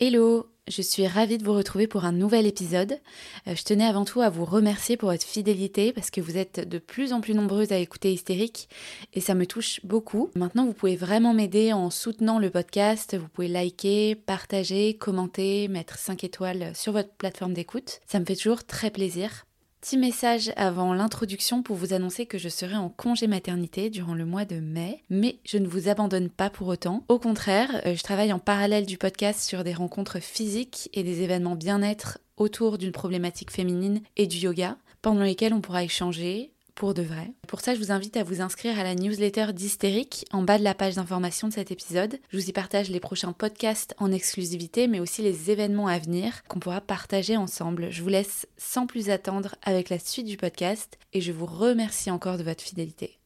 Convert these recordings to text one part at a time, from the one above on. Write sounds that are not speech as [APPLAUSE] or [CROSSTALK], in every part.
Hello, je suis ravie de vous retrouver pour un nouvel épisode. Euh, je tenais avant tout à vous remercier pour votre fidélité parce que vous êtes de plus en plus nombreuses à écouter Hystérique et ça me touche beaucoup. Maintenant, vous pouvez vraiment m'aider en soutenant le podcast. Vous pouvez liker, partager, commenter, mettre 5 étoiles sur votre plateforme d'écoute. Ça me fait toujours très plaisir. Petit message avant l'introduction pour vous annoncer que je serai en congé maternité durant le mois de mai, mais je ne vous abandonne pas pour autant. Au contraire, euh, je travaille en parallèle du podcast sur des rencontres physiques et des événements bien-être autour d'une problématique féminine et du yoga, pendant lesquels on pourra échanger, pour de vrai. Pour ça, je vous invite à vous inscrire à la newsletter d'Hystérique en bas de la page d'information de cet épisode. Je vous y partage les prochains podcasts en exclusivité, mais aussi les événements à venir qu'on pourra partager ensemble. Je vous laisse sans plus attendre avec la suite du podcast et je vous remercie encore de votre fidélité.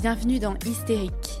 Bienvenue dans Hystérique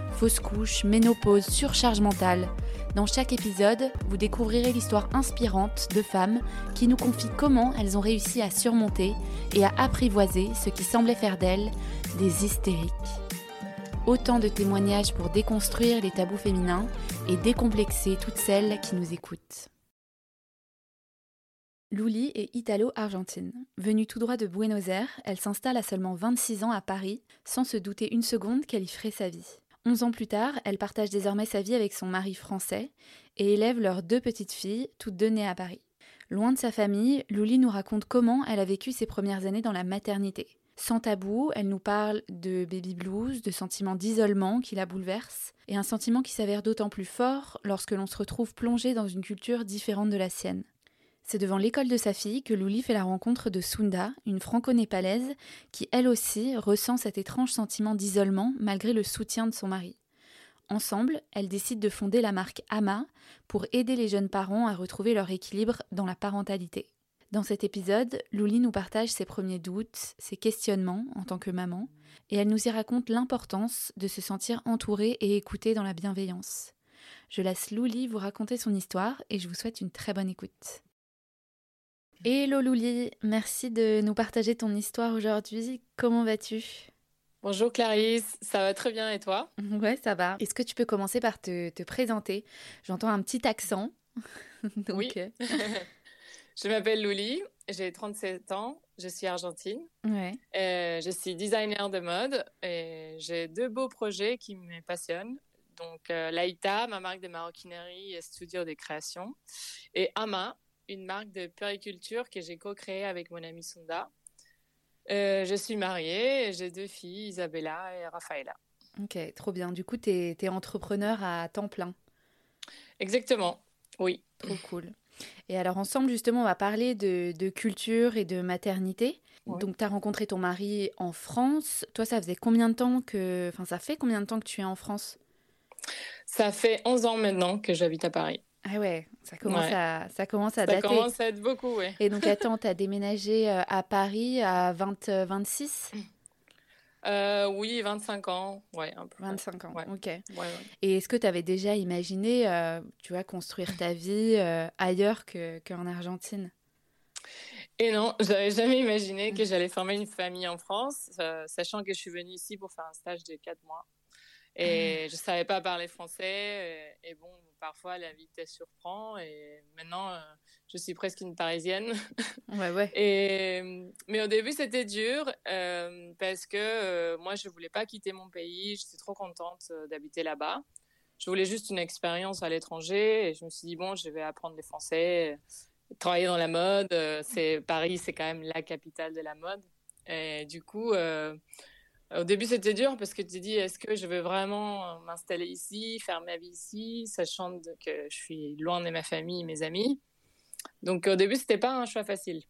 fausse couche, ménopause, surcharge mentale, dans chaque épisode, vous découvrirez l'histoire inspirante de femmes qui nous confient comment elles ont réussi à surmonter et à apprivoiser ce qui semblait faire d'elles des hystériques. Autant de témoignages pour déconstruire les tabous féminins et décomplexer toutes celles qui nous écoutent. Luli est italo-argentine. Venue tout droit de Buenos Aires, elle s'installe à seulement 26 ans à Paris, sans se douter une seconde qu'elle y ferait sa vie. Onze ans plus tard, elle partage désormais sa vie avec son mari français et élève leurs deux petites filles, toutes deux nées à Paris. Loin de sa famille, Louli nous raconte comment elle a vécu ses premières années dans la maternité. Sans tabou, elle nous parle de baby blues, de sentiments d'isolement qui la bouleversent, et un sentiment qui s'avère d'autant plus fort lorsque l'on se retrouve plongé dans une culture différente de la sienne. C'est devant l'école de sa fille que Louli fait la rencontre de Sunda, une franco-népalaise qui elle aussi ressent cet étrange sentiment d'isolement malgré le soutien de son mari. Ensemble, elles décident de fonder la marque Ama pour aider les jeunes parents à retrouver leur équilibre dans la parentalité. Dans cet épisode, Louli nous partage ses premiers doutes, ses questionnements en tant que maman, et elle nous y raconte l'importance de se sentir entourée et écoutée dans la bienveillance. Je laisse Louli vous raconter son histoire et je vous souhaite une très bonne écoute. Hello Louli, merci de nous partager ton histoire aujourd'hui. Comment vas-tu? Bonjour Clarisse, ça va très bien et toi? Ouais, ça va. Est-ce que tu peux commencer par te, présenter? J'entends un petit accent. [LAUGHS] Oui. Euh. [LAUGHS] je m'appelle Louli, j'ai 37 ans, je suis argentine. Ouais. Euh, je suis designer de mode et j'ai deux beaux projets qui me passionnent. Donc euh, Laïta, ma marque de maroquinerie et studio de création, et Ama, une marque de puriculture que j'ai co-créée avec mon amie Sunda. Euh, je suis mariée et j'ai deux filles, Isabella et Rafaela. Ok, trop bien. Du coup, tu es, entrepreneur à temps plein. Exactement, oui. Trop cool. Et alors, ensemble, justement, on va parler de, culture et de maternité. Donc, tu as rencontré ton mari en France. Toi, ça faisait combien de temps que. Enfin, ça fait combien de temps que tu es en France? Ça fait 11 ans maintenant que j'habite à Paris. Ah ouais, ça commence, À, ça commence à dater. Ça commence à être beaucoup, oui. Et donc, attends, [LAUGHS] tu as déménagé euh, à Paris à 20, 26 euh, euh, Oui, 25 ans, ouais, un peu. 25 ans, ok. Et est-ce que tu avais déjà imaginé, tu vois, construire ta vie ailleurs qu'en Argentine? Et non, j'avais jamais imaginé que j'allais former une famille en France, sachant que je suis venue ici pour faire un stage de 4 mois. Et ah. je savais pas parler français. Et, bon, parfois la vie te surprend. Et maintenant, euh, je suis presque une Parisienne. [LAUGHS] Ouais, ouais. et, mais au début, c'était dur euh, parce que euh, moi, je voulais pas quitter mon pays. J'étais trop contente d'habiter là-bas. Je voulais juste une expérience à l'étranger. Et je me suis dit, bon, je vais apprendre les français, travailler dans la mode. c'est Paris, c'est quand même la capitale de la mode. Et du coup, au début, c'était dur parce que tu te dis, est-ce que je veux vraiment m'installer ici, faire ma vie ici, sachant que je suis loin de ma famille, mes amis. Donc au début, c'était pas un choix facile.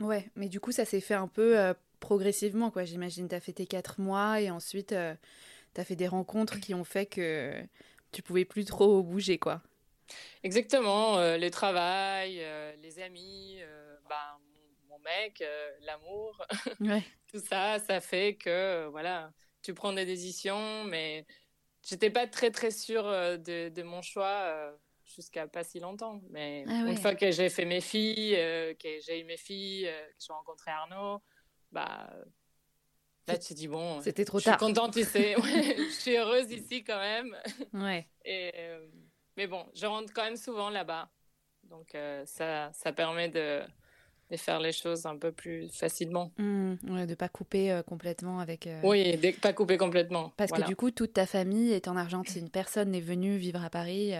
Ouais, mais du coup, ça s'est fait un peu euh, progressivement, quoi. J'imagine, tu as fait tes quatre mois et ensuite, euh, as fait des rencontres qui ont fait que tu pouvais plus trop bouger, quoi. Exactement, euh, les travails, euh, les amis, bah, mon, mec, l'amour, [LAUGHS] tout ça, ça fait que voilà, tu prends des décisions, mais j'étais pas très très sûre de, de mon choix jusqu'à pas si longtemps. Mais ah une fois que j'ai fait mes filles, que j'ai eu mes filles, que j'ai rencontré Arnaud, bah Là, tu te dis, bon, c'était trop tard. Je suis contente ici. [LAUGHS] je suis heureuse ici quand même. Ouais. Et, euh, mais bon, je rentre quand même souvent là-bas. Donc, euh, ça, ça permet de, de, faire les choses un peu plus facilement. Mmh, ouais, de ne pas couper euh, complètement avec. Oui, de ne pas couper complètement. Parce que du coup, toute ta famille est en Argentine. Personne n'est venu vivre à Paris.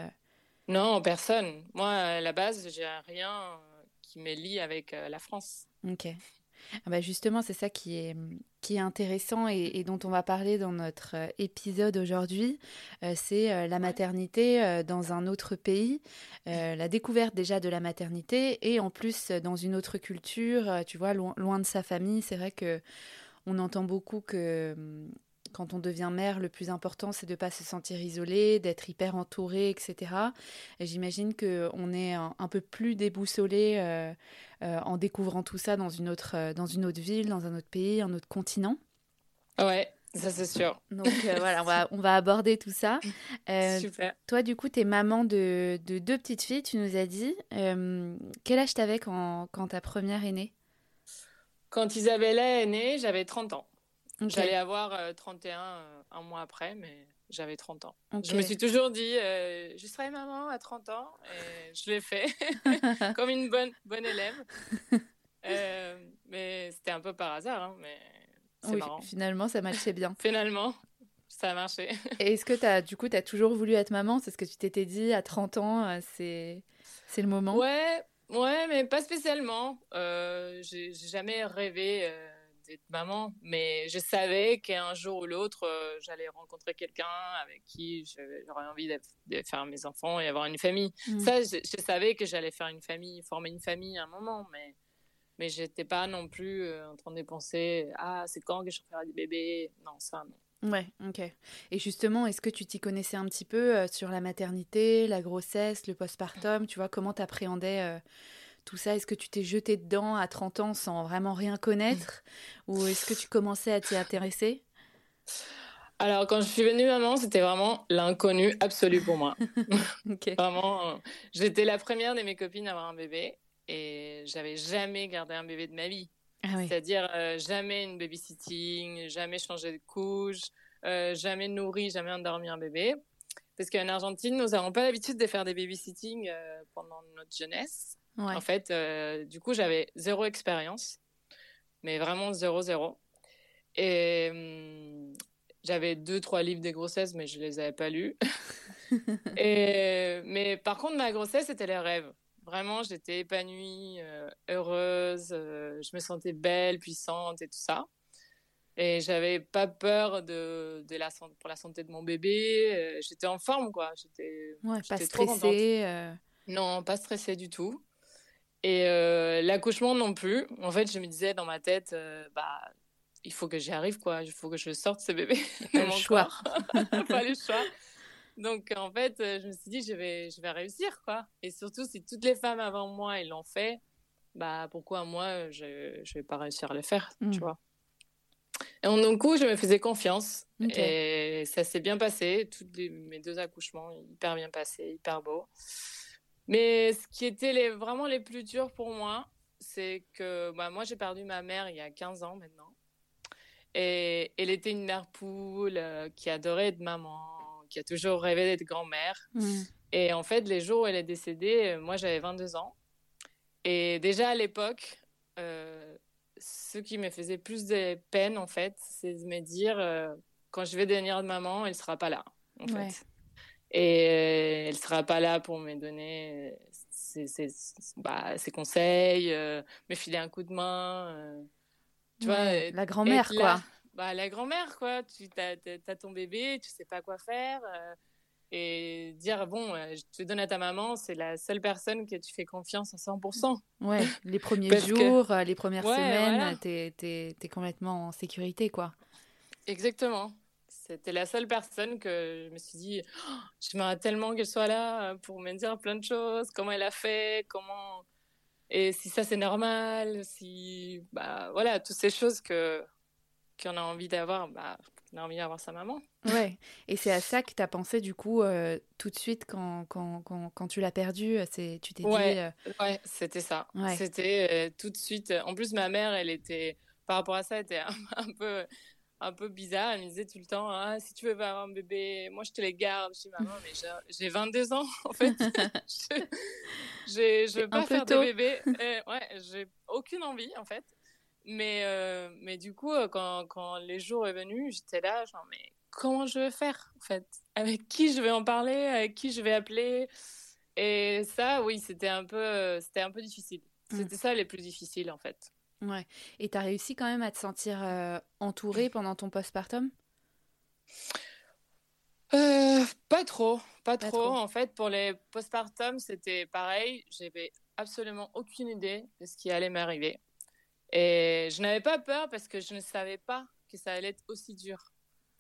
Non, personne. Moi, à la base, j'ai rien qui me lie avec la France. Ok. Ah bah justement, c'est ça qui est, qui est intéressant et, dont on va parler dans notre euh, épisode aujourd'hui. Euh, c'est euh, la maternité dans un autre pays, la découverte déjà de la maternité et en plus dans une autre culture, tu vois, loin de sa famille. C'est vrai que on entend beaucoup que hum, quand on devient mère, le plus important, c'est de ne pas se sentir isolé, d'être hyper entouré, etc. Et j'imagine qu'on est un, peu plus déboussolé euh, euh, en découvrant tout ça dans une, autre, euh, dans une autre ville, dans un autre pays, un autre continent. Ouais, ça c'est sûr. Donc voilà, on va, [LAUGHS] on va, aborder tout ça. Super. Toi, du coup, tu es maman de, de, deux petites filles, tu nous as dit. quel âge t'avais quand, quand ta première est née? Quand Isabella est née, j'avais 30 ans. J'allais avoir 31 euh, euh, un mois après, mais j'avais 30 ans. Je me suis toujours dit, euh, je serai maman à 30 ans, et je l'ai fait, [LAUGHS] [LAUGHS] comme une bonne, bonne élève. mais c'était un peu par hasard, hein, mais c'est marrant. Finalement, ça marchait bien. [LAUGHS] finalement, ça a marché. et est-ce que as, du coup, tu as toujours voulu être maman? C'est ce que tu t'étais dit à 30 ans, c'est le moment? Ouais, ouais, mais pas spécialement. J'ai jamais rêvé de maman, mais je savais qu'un jour ou l'autre, euh, j'allais rencontrer quelqu'un avec qui j'aurais envie de, faire mes enfants et avoir une famille. Mm. Ça, je, savais que j'allais faire une famille, former une famille à un moment, mais mais j'étais pas non plus euh, en train de penser ah c'est quand que je ferai des bébés? Non, ça non. Ouais, ok. Et justement, est-ce que tu t'y connaissais un petit peu euh, sur la maternité, la grossesse, le postpartum Tu vois, comment tu appréhendais tout ça Est-ce que tu t'es jeté dedans à 30 ans sans vraiment rien connaître Ou est-ce que tu commençais à t'y intéresser? Alors, quand je suis venue maman, c'était vraiment l'inconnu absolu pour moi. [LAUGHS] Vraiment, j'étais la première de mes copines à avoir un bébé et j'avais jamais gardé un bébé de ma vie. Ah C'est-à-dire euh, jamais une babysitting, jamais changé de couche, euh, jamais nourri, jamais endormi un bébé. Parce qu'en Argentine, nous n'avons pas l'habitude de faire des babysitting euh, pendant notre jeunesse. En fait, euh, du coup, j'avais zéro expérience, mais vraiment zéro, zéro. Et hum, j'avais deux, trois livres des grossesses, mais je les avais pas lus. [LAUGHS] et, mais par contre, ma grossesse, c'était les rêves. Vraiment, j'étais épanouie, euh, heureuse, euh, je me sentais belle, puissante et tout ça. Et j'avais pas peur de, de la, pour la santé de mon bébé. j'étais en forme, quoi. J'étais ouais, pas stressée. Non, pas stressée du tout. Et euh, l'accouchement non plus. En fait, je me disais dans ma tête, euh, bah, il faut que j'y arrive, quoi. Il faut que je sorte ce bébé. [LAUGHS] [LAUGHS] Pas le choix. pas le choix. Donc, en fait, euh, je me suis dit, je vais, je vais réussir, quoi. Et surtout, si toutes les femmes avant moi, elles l'ont fait, bah, pourquoi moi, je ne vais pas réussir à le faire, tu hmm. vois. Et donc, coup, je me faisais confiance. Et ça s'est bien passé. Tous mes deux accouchements, hyper bien passés, hyper beaux. Mais ce qui était les, vraiment les plus durs pour moi, c'est que bah, moi, j'ai perdu ma mère il y a 15 ans maintenant. Et elle était une mère poule euh, qui adorait être maman, qui a toujours rêvé d'être grand-mère. Mm. Et en fait, les jours où elle est décédée, euh, moi, j'avais 22 ans. Et déjà à l'époque, euh, ce qui me faisait plus de peine, en fait, c'est de me dire, quand je vais devenir maman, elle sera pas là, en fait. Et euh, elle sera pas là pour me donner ses, ses, bah, ses conseils, euh, me filer un coup de main. Euh, tu vois, la grand-mère, quoi. Bah, la grand-mère, quoi. Tu as, ton bébé, tu sais pas quoi faire. et dire, bon, je te donne à ta maman, c'est la seule personne que tu fais confiance à 100%. Ouais, [LAUGHS] les premiers jours, les premières semaines, tu es, complètement en sécurité, quoi. Exactement C'était la seule personne que je me suis dit, oh, j'aimerais tellement qu'elle soit là pour me dire plein de choses, comment elle a fait, comment et si ça c'est normal, si bah voilà toutes ces choses que qu'on a envie d'avoir, bah on a envie d'avoir sa maman. Ouais. Et c'est à ça que tu as pensé du coup euh, tout de suite quand quand, quand, quand tu l'as perdu, c'est tu t'es ouais, dit. Euh... Ouais, c'était ça. Ouais. C'était euh, tout de suite. En plus ma mère, elle était par rapport à ça, elle était un, [LAUGHS] un peu un peu bizarre. Elle me disait tout le temps ah, si tu veux avoir un bébé, moi je te les garde. Je dis maman, mais j'ai 22 ans [LAUGHS] en fait. [LAUGHS] je, je veux pas faire de bébé. ouais, j'ai aucune envie en fait. Mais, euh, mais du coup, euh, quand, quand les jours est venu, j'étais là, genre, mais comment je vais faire en fait? Avec qui je vais en parler? Avec qui je vais appeler? Et ça, oui, c'était un peu, c'était un peu difficile. Mmh. C'était ça les plus difficiles en fait. Ouais. Et tu as réussi quand même à te sentir euh, entourée pendant ton postpartum? Euh, Pas trop, pas, pas trop. trop. En fait, pour les postpartum, c'était pareil. J'avais absolument aucune idée de ce qui allait m'arriver. Et je n'avais pas peur parce que je ne savais pas que ça allait être aussi dur.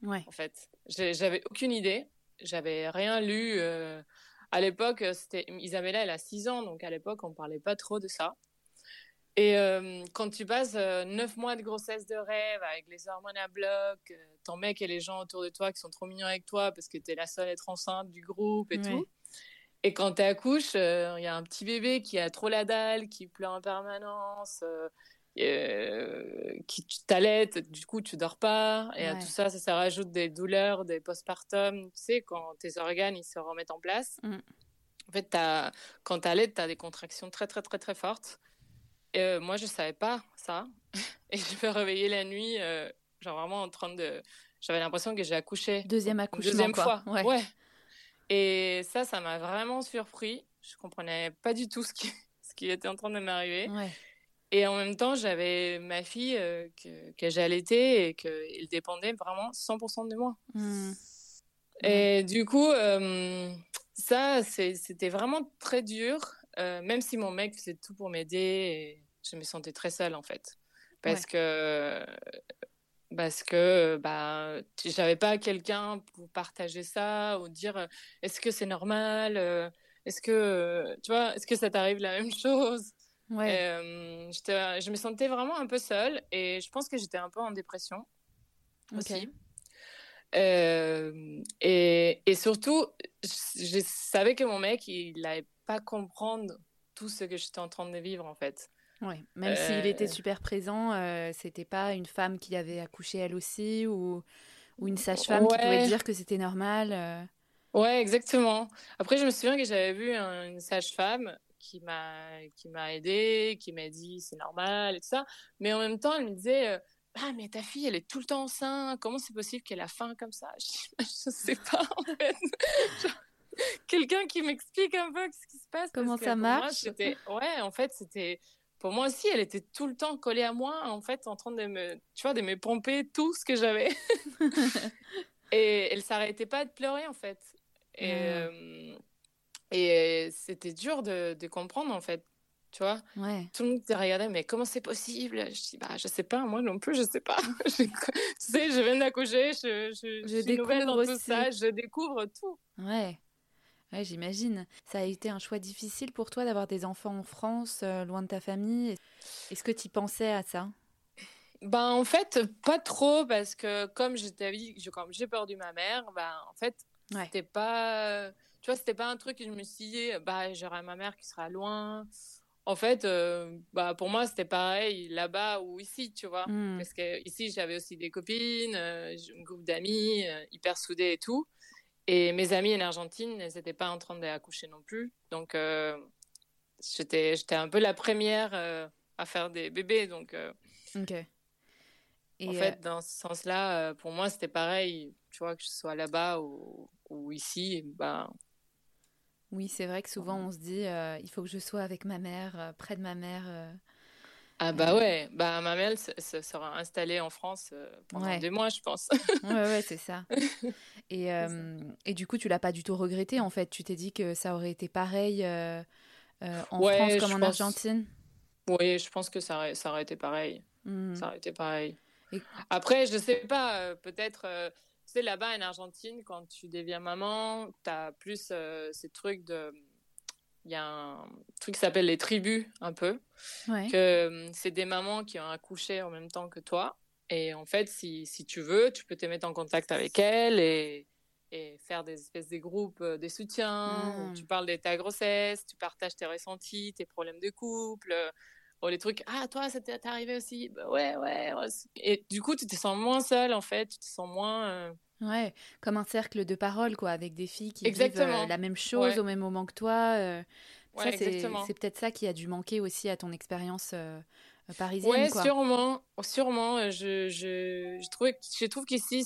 Ouais. En fait, j'avais aucune idée. J'avais rien lu. Euh... À l'époque, c'était Isabella, elle a 6 ans, donc à l'époque, on parlait pas trop de ça. Et euh, quand tu passes euh, neuf mois de grossesse de rêve avec les hormones à bloc, euh, ton mec et les gens autour de toi qui sont trop mignons avec toi parce que tu es la seule à être enceinte du groupe et ouais. tout. Et quand tu accouches, il y a un petit bébé qui a trop la dalle, qui pleure en permanence, qui t'allait, du coup tu dors pas. Et ouais. à tout ça, ça, ça rajoute des douleurs, des postpartum. Tu sais, quand tes organes ils se remettent en place. Mm. En fait, as, quand tu allaites, tu as des contractions très, très, très, très fortes. Euh, moi, je savais pas ça. [LAUGHS] Et je me réveillais la nuit, euh, genre vraiment en train de. J'avais l'impression que j'ai accouché. Deuxième accouchement. Deuxième quoi. fois. Ouais. ouais. Et ça, ça m'a vraiment surpris. Je comprenais pas du tout ce qui, [LAUGHS] ce qui était en train de m'arriver. Ouais. Et en même temps, j'avais ma fille euh, que, que j'allaitais et qu'il dépendait vraiment 100% de moi. Mmh. Et du coup, euh, ça, c'était vraiment très dur. Euh, même si mon mec faisait tout pour m'aider, je me sentais très seule en fait. Parce ouais. que parce que bah j'avais pas quelqu'un pour partager ça ou dire est-ce que c'est normal est-ce que tu vois est-ce que ça t'arrive la même [LAUGHS] chose? Ouais. euh, je me sentais vraiment un peu seule et je pense que j'étais un peu en dépression aussi okay. euh, et, et, surtout je, je, savais que mon mec il n'allait pas comprendre tout ce que j'étais en train de vivre en fait oui, même euh... s'il était super présent, euh, c'était pas une femme qui avait accouché elle aussi ou, ou une sage-femme ouais. qui pouvait dire que c'était normal. Euh... Ouais, exactement. Après, je me souviens que j'avais vu un, une sage-femme qui m'a qui m'a aidée, qui m'a dit c'est normal et tout ça, mais en même temps, elle me disait ah mais ta fille elle est tout le temps enceinte, comment c'est possible qu'elle a faim comme ça? [LAUGHS] Je, je sais pas en fait. [LAUGHS] [LAUGHS] Quelqu'un qui m'explique un peu ce qui se passe. Comment ça marche? moi, Ouais, en fait, c'était pour moi aussi, elle était tout le temps collée à moi, en fait, en train de me, tu vois, de me pomper tout ce que j'avais. [LAUGHS] et elle s'arrêtait pas de pleurer, en fait. Et, mmh. euh, et c'était dur de, de, comprendre, en fait. Tu vois ouais. Tout le monde te regardait, mais comment c'est possible? Je dis, bah, je sais pas, moi non plus, je sais pas. [LAUGHS] je, tu sais, je viens d'accoucher, je, je, je, je suis nouvelle dans aussi. tout ça, je découvre tout. Ouais. Ouais, j'imagine. Ça a été un choix difficile pour toi d'avoir des enfants en France, euh, loin de ta famille. Est-ce que tu pensais à ça? Ben en fait, pas trop parce que comme je t'avais dit, comme j'ai perdu ma mère, ben en fait, ouais. c'était pas, tu vois, c'était pas un truc que je me suis dit, bah j'aurai ma mère qui sera loin. En fait, euh, bah pour moi c'était pareil là-bas ou ici, tu vois, mm. parce que ici j'avais aussi des copines, euh, un groupe d'amis euh, hyper soudés et tout. Et mes amies en Argentine, elles n'étaient pas en train d'accoucher non plus. Donc, euh, j'étais, j'étais un peu la première euh, à faire des bébés. Donc, euh. Et en fait, dans ce sens-là, pour moi, c'était pareil. Tu vois, que je sois là-bas ou, ou ici, bah. Oui, c'est vrai que souvent, on se dit, il faut que je sois avec ma mère, près de ma mère. Ah bah ouais, bah ma mère se sera installée en France pendant ouais. deux mois, je pense. ouais, ouais, c'est ça. [LAUGHS] Et, euh, et du coup, tu l'as pas du tout regretté, en fait? Tu t'es dit que ça aurait été pareil euh, euh, en ouais, France comme en pense... Argentine? Oui, je pense que ça aurait, ça aurait été pareil. Mmh. Ça aurait été pareil. Et... Après, je sais pas, peut-être Tu sais, là-bas en Argentine, quand tu deviens maman, tu as plus euh, ces trucs de. Il y a un truc qui s'appelle les tribus, un peu. Que euh, c'est des mamans qui ont accouché en même temps que toi. Et en fait, si, si tu veux, tu peux te mettre en contact avec elles et, et faire des espèces de groupes, euh, des soutiens. Où tu parles de ta grossesse, tu partages tes ressentis, tes problèmes de couple. Oh, les trucs, ah, toi, ça t'est arrivé aussi. Bah, ouais, ouais, Et du coup, tu te sens moins seule, en fait. Tu te sens moins. Euh, ouais, comme un cercle de paroles, quoi, avec des filles qui vivent euh, la même chose au même moment que toi. Euh. Ouais, c'est peut-être ça qui a dû manquer aussi à ton expérience parisienne. Ouais, sûrement. Sûrement. Je, je, je, trouve, je trouve qu'ici,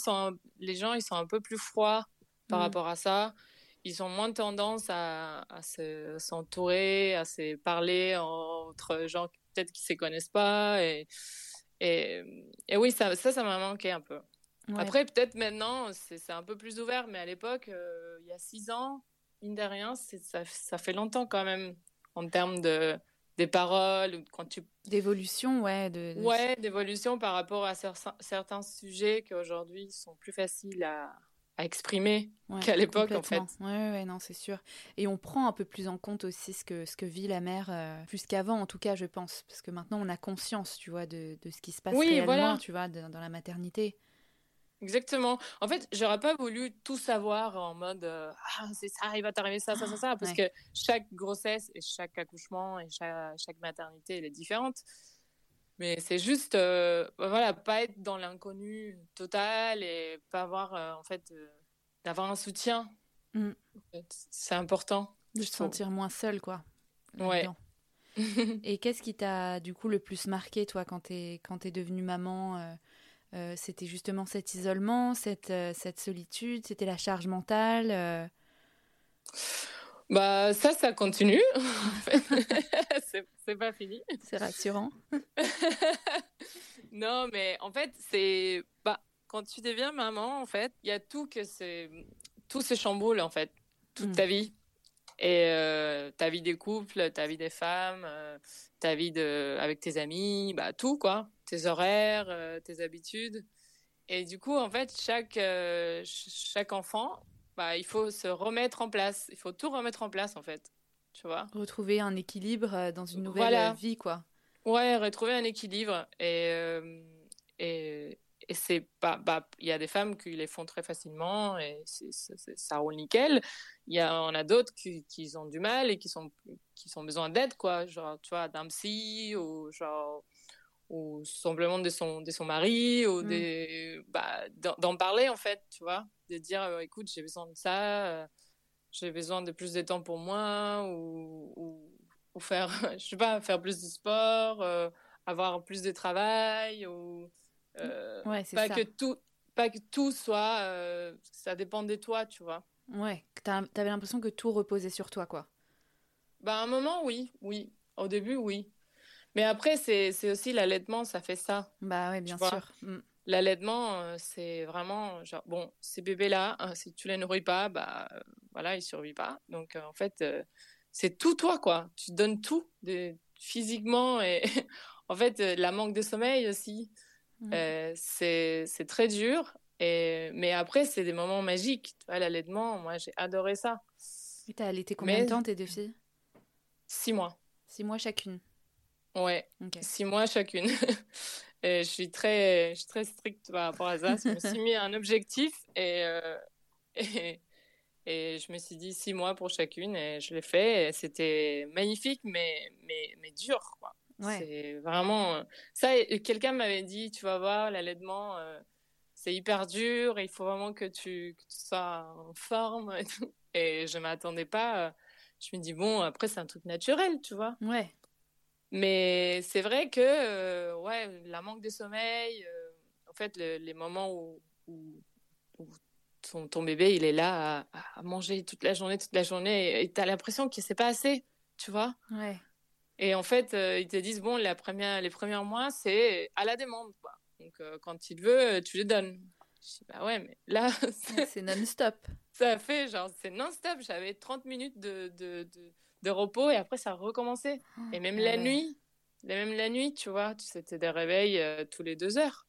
les gens, ils sont un peu plus froids par mmh. rapport à ça ils ont moins tendance à, à s'entourer, à se parler entre gens peut-être qui se connaissent pas. Et, et, et oui, ça, ça, ça m'a manqué un peu. Après, peut-être maintenant, c'est un peu plus ouvert, mais à l'époque, euh, il y a six ans, mine de rien, ça, ça fait longtemps quand même en termes de des paroles quand tu d'évolution ouais de, ouais d'évolution par rapport à certains sujets qui aujourd'hui sont plus faciles à, à exprimer qu'à l'époque en fait. Ouais, ouais, non, c'est sûr. Et on prend un peu plus en compte aussi ce que, ce que vit la mère, euh, plus qu'avant en tout cas, je pense. Parce que maintenant on a conscience, tu vois, de, de ce qui se passe oui, réellement, tu vois, dans la maternité. Exactement. En fait, j'aurais pas voulu tout savoir en mode euh, ah c'est ça, il va t'arriver ça, ça, ça, ça, parce que chaque grossesse et chaque accouchement et chaque, chaque maternité elle est différente. Mais c'est juste, euh, voilà, pas être dans l'inconnu total et pas avoir, euh, en fait, euh, d'avoir un soutien. Mm. C'est important. De se sentir moins seul, quoi. Ouais. [LAUGHS] et qu'est-ce qui t'a, du coup, le plus marqué, toi, quand t'es, quand t'es devenue maman C'était justement cet isolement, cette, cette solitude, c'était la charge mentale bah ça, ça continue. [LAUGHS] c'est pas fini. C'est rassurant. [LAUGHS] non, mais en fait, c'est bah quand tu deviens maman, en fait, il y a tout que c'est tout se chamboule en fait toute mm. ta vie et euh, ta vie des couples, ta vie des femmes, euh, ta vie de avec tes amis, bah tout quoi, tes horaires, euh, tes habitudes. Et du coup, en fait, chaque chaque enfant bah, il faut se remettre en place. Il faut tout remettre en place, en fait. Tu vois? Retrouver un équilibre euh, dans une nouvelle euh, vie, quoi. Ouais, retrouver un équilibre. Et, euh, et, et c'est pas. Bah, il y a des femmes qui les font très facilement et ça roule nickel. Il y en a d'autres qui, qui, ont du mal et qui, sont, qui ont besoin d'aide, quoi. Genre, tu vois, d'un psy ou genre ou simplement de son, de son mari, ou mm. des, bah, d'en parler en fait, tu vois, de dire euh, écoute, j'ai besoin de ça, euh, j'ai besoin de plus de temps pour moi, ou, ou, faire, [LAUGHS] je sais pas, faire plus de sport, euh, avoir plus de travail, ou ouais, pas, ça. Que tout, pas que tout soit, ça dépend de toi, tu vois. Ouais, t'avais l'impression que tout reposait sur toi, quoi. Bah, à un moment, oui, oui. Au début, oui. Mais après, c'est aussi l'allaitement, ça fait ça. Bah oui, bien sûr. Mm. L'allaitement, euh, c'est vraiment genre, bon, ces bébés-là, hein, si tu les nourris pas, bah euh, voilà, ils survivent pas. Donc euh, en fait, c'est tout toi, quoi. Tu donnes tout, de, physiquement et [LAUGHS] en fait, la manque de sommeil aussi. Mm. c'est très dur. Et... Mais après, c'est des moments magiques. L'allaitement, moi, j'ai adoré ça. Et t'as allaité combien de temps tes deux filles? Six mois. Six mois chacune. Ouais, six mois chacune. [LAUGHS] et je suis très, je suis très stricte par rapport à ça. je me suis mis un objectif et, euh, [LAUGHS] et, et, je me suis dit six mois pour chacune et je l'ai fait. C'était magnifique, mais, mais, mais dur. Quoi. C'est vraiment. Ça, quelqu'un m'avait dit tu vas voir, l'allaitement, euh, c'est hyper dur il faut vraiment que tu, que tu sois en forme et tout. Et je m'attendais pas. Euh, je me dis, bon, après, c'est un truc naturel, tu vois. Ouais. Mais c'est vrai que euh, ouais, la manque de sommeil, euh, en fait, les moments où, ton, ton, bébé il est là à, manger toute la journée, toute la journée, et tu as l'impression qu'il sait pas assez, tu vois? Ouais. Et en fait, euh, ils te disent bon, la première, les premiers mois, c'est à la demande, quoi. Donc quand il veut, tu le donnes. Je dis bah ouais, mais là, [LAUGHS] c'est non-stop. Ça fait genre, c'est non-stop. J'avais 30 minutes de, de, de de repos et après ça a recommencé. et même la nuit, même la nuit, tu vois, c'était des réveils euh, tous les deux heures.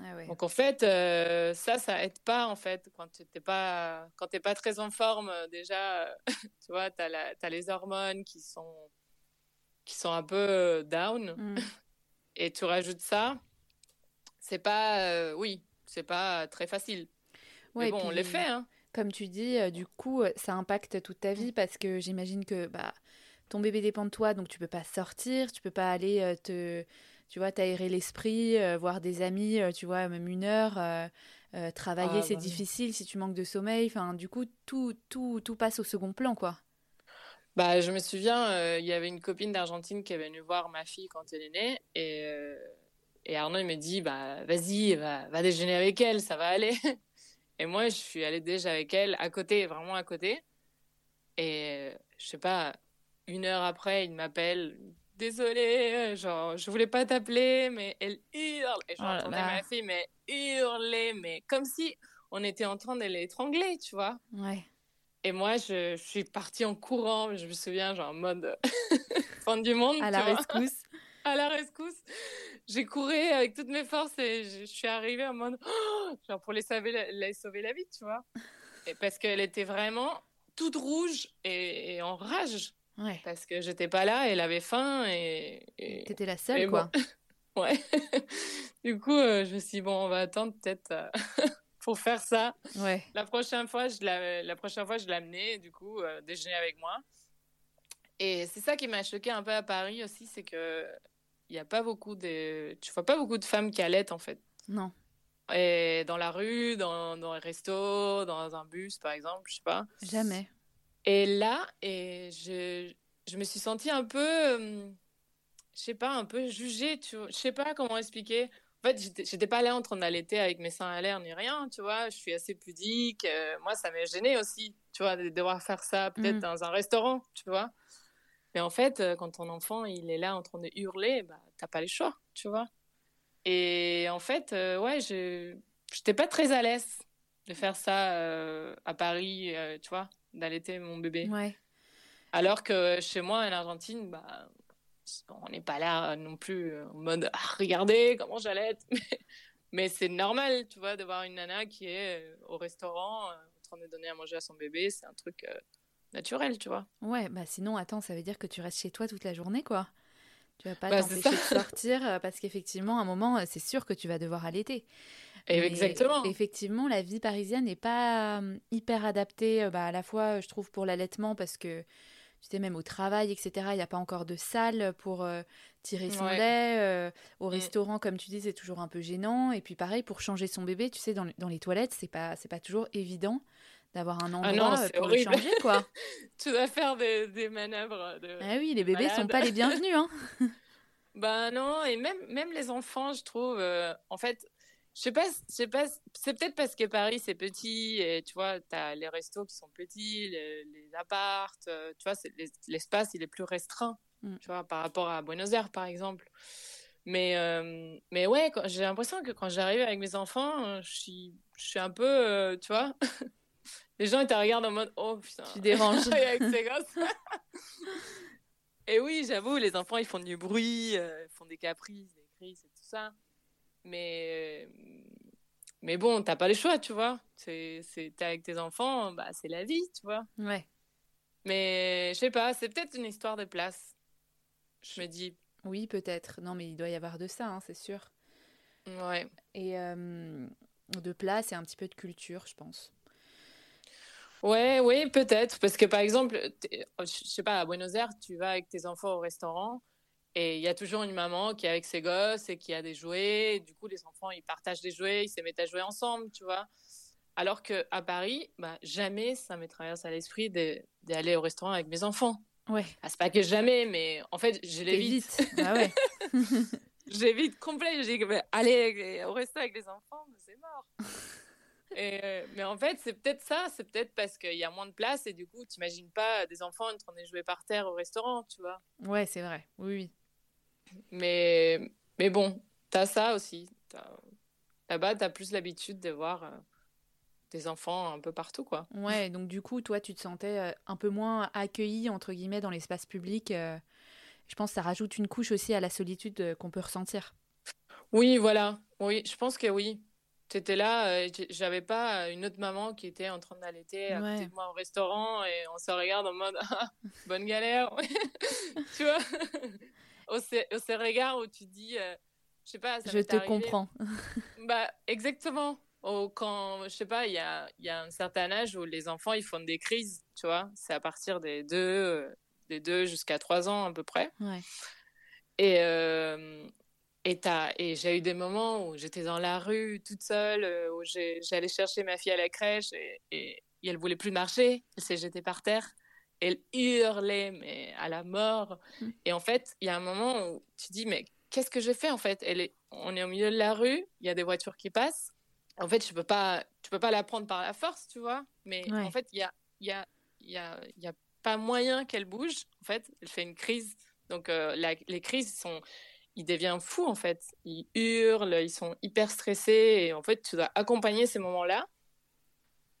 Ah Donc en fait, euh, ça, ça aide pas en fait quand tu n'es pas, quand t'es pas très en forme. euh, déjà, euh, [LAUGHS] tu vois, tu as, les hormones qui sont, qui sont un peu down Mm. [LAUGHS] et tu rajoutes ça. C'est pas, oui, c'est pas très facile. Ouais, Mais bon, on les fait, hein. Comme tu dis, euh, du coup, euh, ça impacte toute ta vie parce que j'imagine que bah, ton bébé dépend de toi, donc tu peux pas sortir, tu peux pas aller euh, te, tu vois, t'aérer l'esprit, euh, voir des amis, tu vois, même une heure. travailler, Ah, c'est bah oui. difficile si tu manques de sommeil. Enfin, du coup, tout, tout, tout passe au second plan, quoi. Bah, je me souviens, il y avait une copine d'Argentine qui est venue voir ma fille quand elle est née et, et Arnaud il m'a dit bah vas-y va, va déjeuner avec elle ça va aller [LAUGHS] et moi je suis allée déjà avec elle à côté vraiment à côté et euh, je sais pas une heure après il m'appelle désolée euh, genre je voulais pas t'appeler mais elle hurle et Oh j'entendais là. ma fille mais hurler mais comme si on était en train de l'étrangler tu vois Ouais. et moi, je, je suis partie en courant, je me souviens, genre en mode [LAUGHS] fin du monde, À la vois, rescousse. [LAUGHS] à la rescousse. J'ai couru avec toutes mes forces et je, je suis arrivée en mode, oh, genre pour les sauver, la, les sauver la vie, tu vois. [LAUGHS] Et parce qu'elle était vraiment toute rouge et, et en rage, Ouais. parce que j'étais pas là, elle avait faim et... et- T'étais la seule, bon, quoi. [LAUGHS] ouais. du coup, euh, je me suis dit, bon, on va attendre peut-être euh, pour faire ça. Ouais. La prochaine fois, je la, la prochaine fois, je l'amenais, du coup, euh, déjeuner avec moi. Et c'est ça qui m'a choqué un peu à Paris aussi, c'est que il y a pas beaucoup de, tu vois pas beaucoup de femmes qui allaitent en fait. Non. Et dans la rue, dans, dans un resto, dans un bus par exemple, je sais pas. Jamais. Et là, et je, je me suis sentie un peu, euh, je sais pas, un peu jugée, tu vois. Je sais pas comment expliquer. En fait, j'étais- pas là en train d'allaiter avec mes seins à l'air ni rien, tu vois. Je suis assez pudique. euh, moi, ça m'a gênée aussi, tu vois, de devoir faire ça peut-être Mhm. dans un restaurant, tu vois. Mais en fait, euh, quand ton enfant, il est là en train de hurler, bah, t'as pas le choix, tu vois. Et en fait, euh, ouais, je j'étais pas très à l'aise de faire ça euh, à Paris, euh, tu vois, d'allaiter mon bébé. Ouais. Alors que chez moi, en Argentine, bah, on n'est pas là non plus en mode ah, regardez comment j'allaite. [LAUGHS] Mais c'est normal, tu vois, de voir une nana qui est au restaurant en train de donner à manger à son bébé. C'est un truc naturel, tu vois. Ouais, bah sinon, attends, ça veut dire que tu restes chez toi toute la journée, quoi. Tu vas pas Bah, t'empêcher de [LAUGHS] sortir euh, parce qu'effectivement, à un moment, euh, c'est sûr que tu vas devoir allaiter. Et exactement. Effectivement, la vie parisienne n'est pas euh, hyper adaptée, bah, à la fois, je trouve, pour l'allaitement, parce que, tu sais, même au travail, etc., il n'y a pas encore de salle pour euh, tirer son Ouais. lait. euh, au Mm. restaurant, comme tu dis, c'est toujours un peu gênant. Et puis, pareil, pour changer son bébé, tu sais, dans, dans les toilettes, c'est pas, c'est pas toujours évident d'avoir un endroit Ah non, euh, c'est pour horrible. le changer, quoi. [LAUGHS] Tu dois faire des, des manœuvres de. ah oui, les bébés sont malade. pas les bienvenus, hein. [LAUGHS] Ben non, et même, même les enfants, je trouve, euh, en fait, je sais pas, je sais pas, c'est peut-être parce que Paris c'est petit et tu vois, t'as les restos qui sont petits, les, les apparts, euh, tu vois, l'espace il est plus restreint, Mm. tu vois, par rapport à Buenos Aires par exemple. Mais, euh, mais ouais, j'ai l'impression que quand j'arrive avec mes enfants, je suis, je suis un peu, euh, tu vois, [LAUGHS] les gens ils te regardent en mode, oh putain, Tu déranges. [LAUGHS] avec ces gosses. [LAUGHS] Et oui, j'avoue, les enfants, ils font du bruit, euh, ils font des caprices, des crises et tout ça. Mais, mais bon, t'as pas le choix, tu vois. C'est, c'est, t'es avec tes enfants, bah, c'est la vie, tu vois. Ouais. Mais je sais pas, c'est peut-être une histoire de place. Je me dis, Oui, peut-être. Non, mais il doit y avoir de ça, hein, c'est sûr. ouais. Et euh, de place et un petit peu de culture, je pense. Ouais, oui, peut-être. Parce que par exemple, t'es- je sais pas, à Buenos Aires, tu vas avec tes enfants au restaurant et il y a toujours une maman qui est avec ses gosses et qui a des jouets. Et du coup, les enfants, ils partagent des jouets, ils se mettent à jouer ensemble, tu vois. Alors que à Paris, bah, jamais ça me traverse à l'esprit d'aller au restaurant avec mes enfants. Ouais, Ah, c'est pas que jamais, mais en fait, je l'évite. Ah ouais. [LAUGHS] J'évite dis que bah, aller au resto avec les enfants, c'est mort. [LAUGHS] Et, euh, mais en fait, c'est peut-être ça. C'est peut-être parce qu'il y a moins de place et du coup, t'imagines pas des enfants en train de jouer par terre au restaurant, tu vois. Ouais, c'est vrai. Oui, oui. Mais, mais bon, t'as ça aussi. Là-bas, t'as plus l'habitude de voir euh, des enfants un peu partout, quoi. Ouais, donc du coup, toi, tu te sentais euh, un peu moins accueilli, entre guillemets, dans l'espace public. euh. Je pense que ça rajoute une couche aussi à la solitude qu'on peut ressentir. Oui, voilà. Oui, je pense que oui. Tu étais là, euh, j'avais pas une autre maman qui était en train d'allaiter à côté de moi au restaurant et on se regarde en mode ah, bonne galère. [LAUGHS] tu vois? Au, au regard où tu dis, euh, je sais pas, Je te comprends. [LAUGHS] bah, exactement. quand, je sais pas, il y a, y a un certain âge où les enfants, ils font des crises, tu vois? C'est à partir des deux, euh, des deux jusqu'à trois ans à peu près. Ouais. Et, et, et j'ai eu des moments où j'étais dans la rue toute seule, euh, où j'allais chercher ma fille à la crèche et, et, elle voulait plus marcher. Elle s'est jetée par terre. Elle hurlait, mais à la mort. Mmh. Et en fait, il y a un moment où tu dis, mais qu'est-ce que je fais en fait? Elle est, On est au milieu de la rue, il y a des voitures qui passent. En fait, tu peux pas, tu peux pas la prendre par la force, tu vois. Mais en fait, il y a, y, a, y, a, y a pas moyen qu'elle bouge. En fait, elle fait une crise. Donc, euh, les crises sont il devient fou en fait. Ils hurlent, ils sont hyper stressés et en fait tu dois accompagner ces moments-là.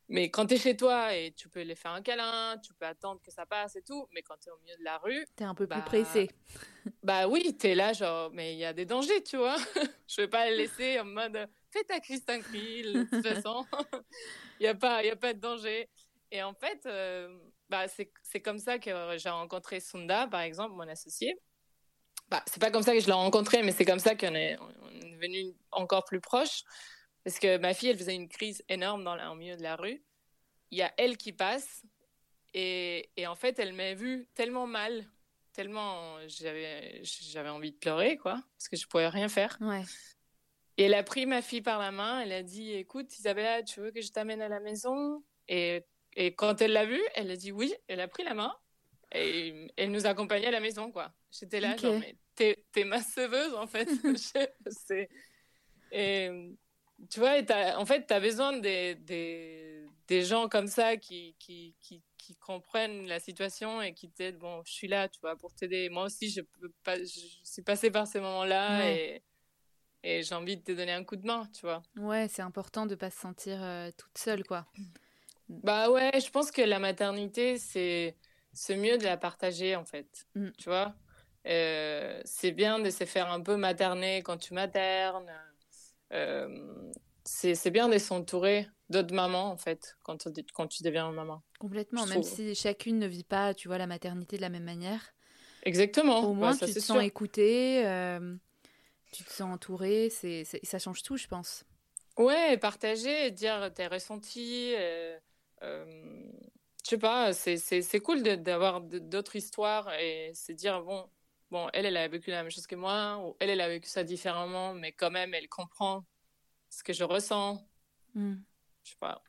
Mais quand tu es chez toi et tu peux les faire un câlin, tu peux attendre que ça passe et tout, mais quand tu es au milieu de la rue, tu es un peu plus bah, pressé. [LAUGHS] Bah oui, tu es là genre mais il y a des dangers, tu vois. [LAUGHS] Je vais pas les laisser en mode fais ta crise tranquille, de toute façon. Il [LAUGHS] y a pas il y a pas de danger. Et en fait euh, bah c'est comme ça que j'ai rencontré Sunda par exemple, mon associé bah, c'est pas comme ça que je l'ai rencontré, mais c'est comme ça qu'on est, on est devenu encore plus proches. Parce que ma fille, elle faisait une crise énorme dans la, au milieu de la rue. Il y a elle qui passe. Et, et en fait, elle m'a vu tellement mal, tellement j'avais, j'avais envie de pleurer, quoi, parce que je pouvais rien faire. Ouais. Et elle a pris ma fille par la main. Elle a dit Écoute, Isabella, tu veux que je t'amène à la maison? Et, et quand elle l'a vue, elle a dit oui. Elle a pris la main et elle nous accompagnait à la maison, quoi. J'étais là, genre, mais t'es, t'es ma sauveuse, en fait. [LAUGHS] Et tu vois, en fait, tu as besoin des, des, des, gens comme ça qui, qui, qui, qui, comprennent la situation et qui t'aident. Bon, je suis là, tu vois, pour t'aider. Moi aussi, je, peux pas, je suis passée par ces moments-là et, et j'ai envie de te donner un coup de main, tu vois. Ouais, c'est important de pas se sentir euh, toute seule, quoi. [CLEARS THROAT] Bah ouais, je pense que la maternité, c'est, c'est mieux de la partager, en fait. Mm. Tu vois euh, c'est bien de se faire un peu materner quand tu maternes. Euh, c'est bien de s'entourer d'autres mamans, en fait, quand, quand tu deviens maman. Complètement, même si chacune ne vit pas, tu vois, la maternité de la même manière. Exactement. Au moins, tu te sens écouté, euh, tu te sens entouré, c'est ça change tout, je pense. Ouais, partager, dire tes ressentis. Euh, je sais pas, c'est cool d'avoir d'autres histoires et se dire, bon, bon, elle, elle a vécu la même chose que moi, ou elle, elle a vécu ça différemment, mais quand même, elle comprend ce que je ressens. Hmm. Je sais pas.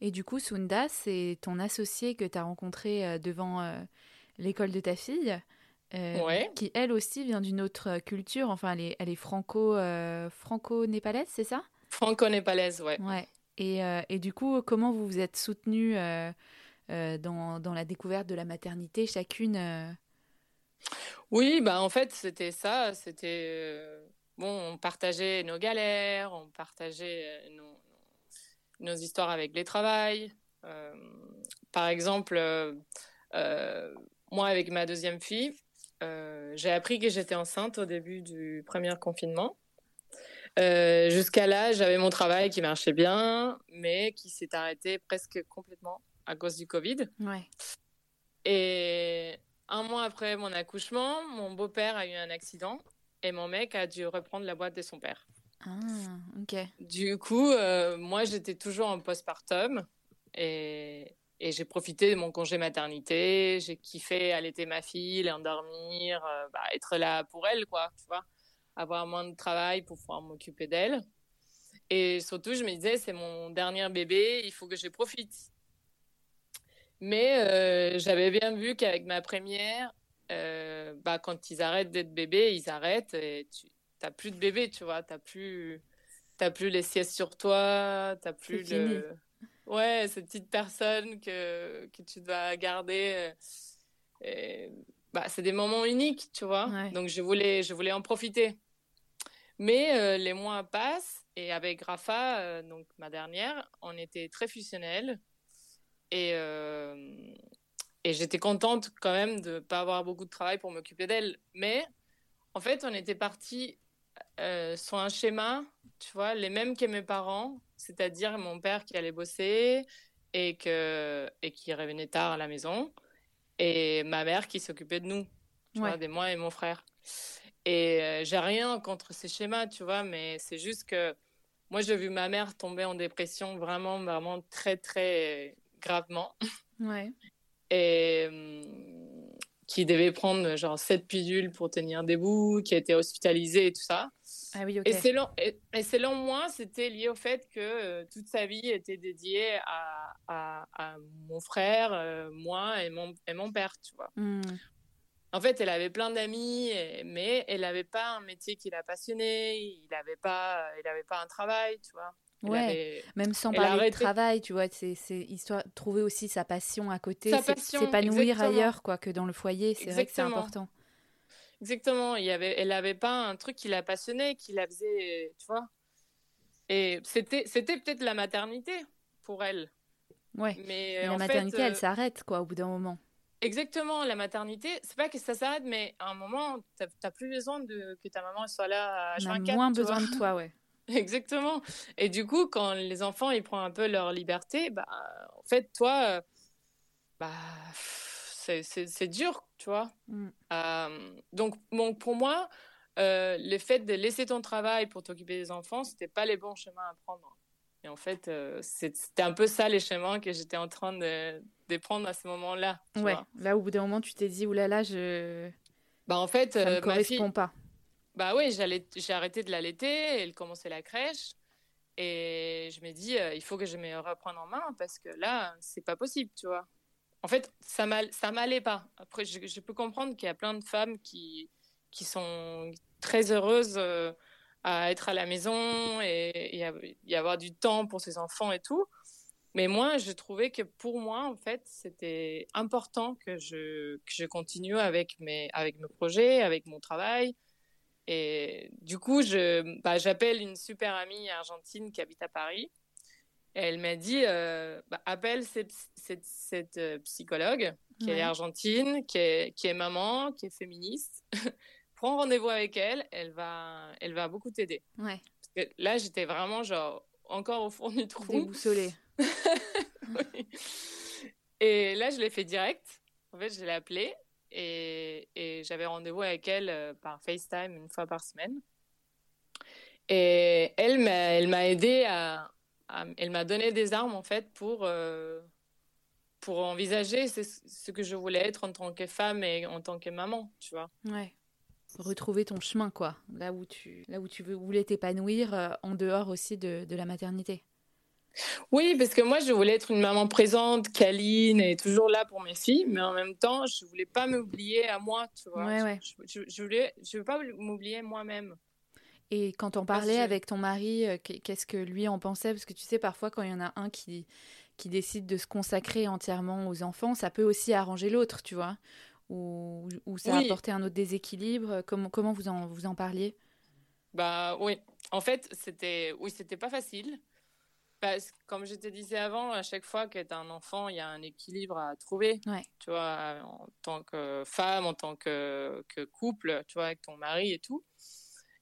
Et du coup, Sunda, c'est ton associé que tu as rencontré euh, devant euh, l'école de ta fille, euh, qui elle aussi vient d'une autre culture. Enfin, elle est, elle est franco, franco-népalaise, c'est ça? Franco-népalaise, ouais. Ouais. Et, et, du coup, comment vous vous êtes soutenus dans, dans, la découverte de la maternité, chacune oui, bah en fait, c'était ça. C'était. Euh, bon, on partageait nos galères, on partageait euh, nos, nos histoires avec les travails. Euh, par exemple, moi, avec ma deuxième fille, j'ai appris que j'étais enceinte au début du premier confinement. Jusqu'à là, j'avais mon travail qui marchait bien, mais qui s'est arrêté presque complètement à cause du Covid. Ouais. Et un mois après mon accouchement, mon beau-père a eu un accident et mon mec a dû reprendre la boîte de son père. Ah, ok. Du coup, euh, moi, j'étais toujours en postpartum et, et j'ai profité de mon congé maternité. J'ai kiffé allaiter ma fille, l'endormir, euh, bah, être là pour elle, quoi, tu vois. Avoir moins de travail pour pouvoir m'occuper d'elle. Et surtout, je me disais, c'est mon dernier bébé, il faut que je profite. Mais euh, j'avais bien vu qu'avec ma première, euh, bah, quand ils arrêtent d'être bébés, ils arrêtent et tu n'as plus de bébé, tu vois. Tu n'as plus, plus les siestes sur toi, tu n'as plus le... Ouais, cette petite personne que, que tu dois garder. Euh, bah, c'est des moments uniques, tu vois. Donc je voulais, je voulais en profiter. Mais les mois passent et avec Rafa, donc ma dernière, on était très fusionnels. Et, euh, et j'étais contente quand même de ne pas avoir beaucoup de travail pour m'occuper d'elle. Mais en fait, on était parti euh, sont un schéma, tu vois, les mêmes que mes parents, c'est-à-dire mon père qui allait bosser et, que, et qui revenait tard à la maison, et ma mère qui s'occupait de nous, tu vois, de moi et mon frère. Et euh, j'ai rien contre ces schémas, tu vois, mais c'est juste que moi, j'ai vu ma mère tomber en dépression vraiment, vraiment très, très gravement. Ouais. Et hum, qui devait prendre genre sept pilules pour tenir debout, qui a été hospitalisée et tout ça. Ah oui, ok. Et selon, et, selon moi, c'était lié au fait que euh, toute sa vie était dédiée à, à, à mon frère, euh, moi et mon, et mon père, tu vois. Hmm. En fait, elle avait plein d'amis, mais elle n'avait pas un métier qui la passionnait, il n'avait pas, il avait pas un travail, tu vois. Ouais, même sans parler de travail, tu vois, c'est histoire trouver aussi sa passion à côté, s'épanouir ailleurs quoi que dans le foyer, c'est vrai que c'est important. Exactement, il y avait, elle n'avait pas un truc qui la passionnait, qui la faisait, tu vois. Et c'était, c'était peut-être la maternité pour elle. Ouais. Mais la maternité, elle euh, s'arrête quoi au bout d'un moment. Exactement, la maternité, c'est pas que ça s'arrête, mais à un moment, tu n'as plus besoin de que ta maman soit là à 24 moins besoin de toi, ouais. [LAUGHS] Exactement. Et du coup, quand les enfants ils prennent un peu leur liberté, bah, en fait, toi, euh, bah, c'est dur, tu vois. Mm. Euh, donc, bon, pour moi, euh, le fait de laisser ton travail pour t'occuper des enfants, c'était pas les bons chemins à prendre. Et en fait, c'était un peu ça les chemins que j'étais en train de, de prendre à ce moment-là. Ouais, là, au bout d'un moment, tu t'es dit, oulala, je. Bah, en fait, ça ne euh, correspond pas. Bah oui, j'ai arrêté de l'allaiter, elle commençait la crèche. Et je me dis, euh, il faut que je me reprenne en main parce que là, c'est pas possible, tu vois. En fait, ça m'allait pas. Après, je, peux comprendre qu'il y a plein de femmes qui, qui sont très heureuses euh, à être à la maison et, et, y avoir du temps pour ses enfants et tout. Mais moi, je trouvais que pour moi, en fait, c'était important que je, que je continue avec mes, avec mes projets, avec mon travail. Et du coup, je, bah, j'appelle une super amie argentine qui habite à Paris. Et elle m'a dit, euh, bah, appelle cette, cette, euh, psychologue qui est argentine, qui est, qui est maman, qui est féministe. [LAUGHS] Prends rendez-vous avec elle, elle va, elle va beaucoup t'aider. Ouais. Parce que là, j'étais vraiment genre encore au fond du trou. Déboussolée. [LAUGHS] Et là, je l'ai fait direct. En fait, je l'ai appelée et, j'avais rendez-vous avec elle euh, par FaceTime une fois par semaine. Et elle m'a, elle m'a aidé à, elle m'a donné des armes en fait pour euh, pour envisager ce que je voulais être en tant que femme et en tant que maman, tu vois. Ouais. Retrouver ton chemin, quoi. Là où tu, là où tu voulais t'épanouir euh, en dehors aussi de, de la maternité. Oui, parce que moi, je voulais être une maman présente, câline et toujours là pour mes filles, mais en même temps, je voulais pas m'oublier à moi, tu vois. Je, je, voulais, je veux pas m'oublier moi-même. Et quand on parlait avec ton mari, euh, qu'est-ce que lui en pensait? Parce que tu sais, parfois, quand il y en a un qui, qui décide de se consacrer entièrement aux enfants, ça peut aussi arranger l'autre, tu vois? Ou, ou ça oui. apporter un autre déséquilibre? Comment, comment vous, en, vous en parliez? Bah oui, en fait, c'était oui, c'était pas facile. Parce que, comme je te disais avant, à chaque fois que tu as un enfant, il y a un équilibre à trouver. Tu vois, en tant que femme, en tant que, que, couple, tu vois, avec ton mari et tout.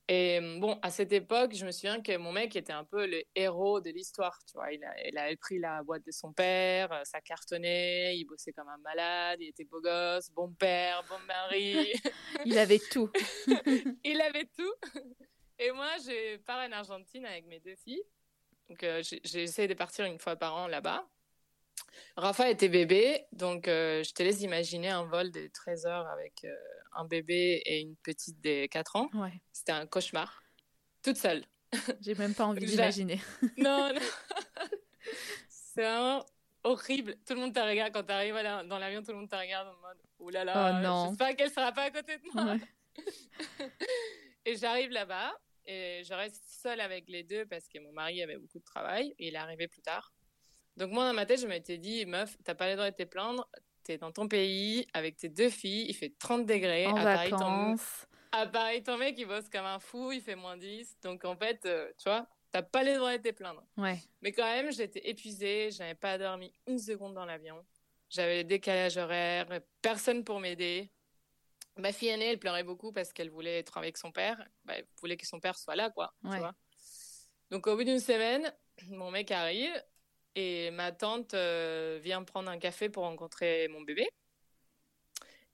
Et bon, à cette époque, je me souviens que mon mec était un peu le héros de l'histoire. Tu vois, il, a, il avait pris la boîte de son père, euh, ça cartonnait, il bossait comme un malade, il était beau gosse, bon père, bon mari. [LAUGHS] il avait tout. [LAUGHS] il avait tout. Et moi, je pars en Argentine avec mes deux filles. Donc, euh, j'ai essayé de partir une fois par an là-bas. Rafa était bébé, donc euh, je te laisse imaginer un vol de 13 heures avec euh, un bébé et une petite de 4 ans. Ouais. C'était un cauchemar. Toute seule. J'ai même pas envie [LAUGHS] d'imaginer. [LAUGHS] non, non. [LAUGHS] C'est vraiment horrible. Tout le monde te regarde quand tu arrives dans l'avion, tout le monde te regarde en mode Oh là là, oh non. j'espère qu'elle sera pas à côté de moi. et j'arrive là-bas et je reste seule avec les deux parce que mon mari avait beaucoup de travail et il est arrivé plus tard. Donc moi, dans ma tête, je m'étais dit, meuf, t'as pas le droit de te plaindre, t'es dans ton pays avec tes deux filles, il fait 30 degrés. En à Paris, ton... à Paris, ton mec, il bosse comme un fou, il fait moins 10. Donc en fait, euh, tu vois, t'as pas le droit de te plaindre. Ouais. Mais quand même, j'étais épuisée, j'avais pas dormi une seconde dans l'avion. J'avais le décalage horaire, personne pour m'aider. Ma fille aînée, elle pleurait beaucoup parce qu'elle voulait être avec son père. Bah, elle voulait que son père soit là, quoi. Tu vois Donc, au bout d'une semaine, mon mec arrive et ma tante euh, vient prendre un café pour rencontrer mon bébé.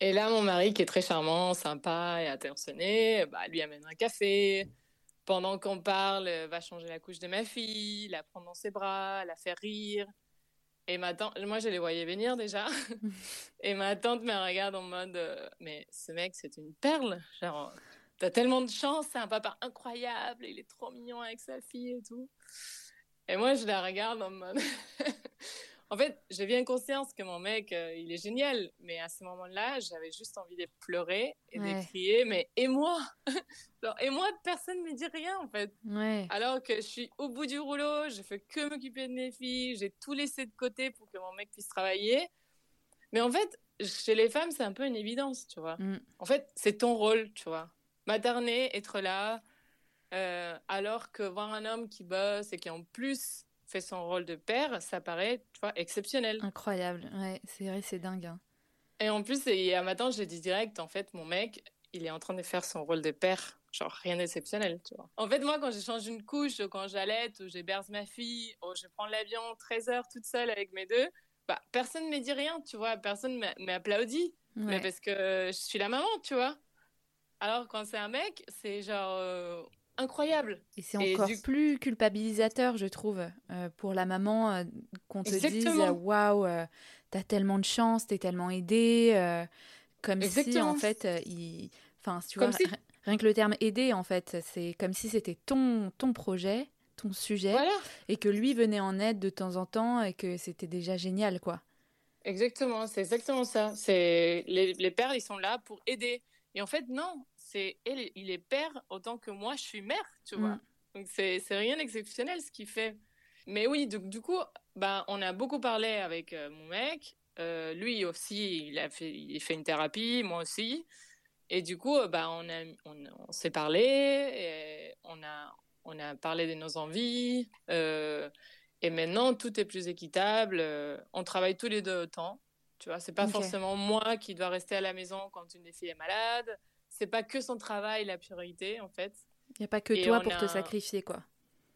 Et là, mon mari, qui est très charmant, sympa et attentionné, bah, lui amène un café. Pendant qu'on parle, va changer la couche de ma fille, la prendre dans ses bras, la faire rire. Et ma tante, moi je les voyais venir déjà. [LAUGHS] et ma tante me regarde en mode euh, Mais ce mec, c'est une perle. Genre, t'as tellement de chance, c'est un papa incroyable, il est trop mignon avec sa fille et tout. Et moi je la regarde en mode [LAUGHS] En fait, j'ai bien conscience que mon mec, euh, il est génial, mais à ce moment-là, j'avais juste envie de pleurer et de crier, mais et moi? Et moi, personne ne me dit rien, en fait. Alors que je suis au bout du rouleau, je fais que m'occuper de mes filles, j'ai tout laissé de côté pour que mon mec puisse travailler. Mais en fait, chez les femmes, c'est un peu une évidence, tu vois. Mm. En fait, c'est ton rôle, tu vois. Materner, être là, euh, alors que voir un homme qui bosse et qui en plus fait son rôle de père, ça paraît, tu vois, exceptionnel. Incroyable, ouais, c'est vrai, c'est dingue. Hein. Et en plus, et à matin, j'ai dit direct, en fait, mon mec, il est en train de faire son rôle de père. Genre, rien d'exceptionnel, tu vois. En fait, moi, quand j'échange une couche, quand j'allaite, ou j'héberge ma fille, ou je prends l'avion 13 heures toute seule avec mes deux, bah, personne ne me dit rien, tu vois. Personne m'applaudit. Mais parce que je suis la maman, tu vois. Alors, quand c'est un mec, c'est genre. Euh, incroyable. Et c'est encore plus culpabilisateur, je trouve, euh, pour la maman euh, qu'on te dise waouh, euh, t'as tellement de chance, t'es tellement aidée, comme si en fait, il, enfin, tu vois, rien que le terme aider, en fait, c'est comme si c'était ton ton projet, ton sujet, et que lui venait en aide de temps en temps et que c'était déjà génial, quoi. Exactement, c'est exactement ça. C'est les, les pères, ils sont là pour aider. Et en fait, non, c'est il est père autant que moi je suis mère, tu vois. Mm. Donc c'est rien d'exceptionnel ce qu'il fait. Mais oui, donc du coup, bah on a beaucoup parlé avec euh, mon mec. Euh, lui aussi, il a fait il fait une thérapie, moi aussi. Et du coup, bah on a on, s'est parlé, et on a on a parlé de nos envies. Euh, et maintenant, tout est plus équitable. on travaille tous les deux autant. Tu vois, c'est pas forcément moi qui dois rester à la maison quand une des filles est malade c'est pas que son travail la priorité en fait. Il n'y a pas que toi pour te sacrifier quoi.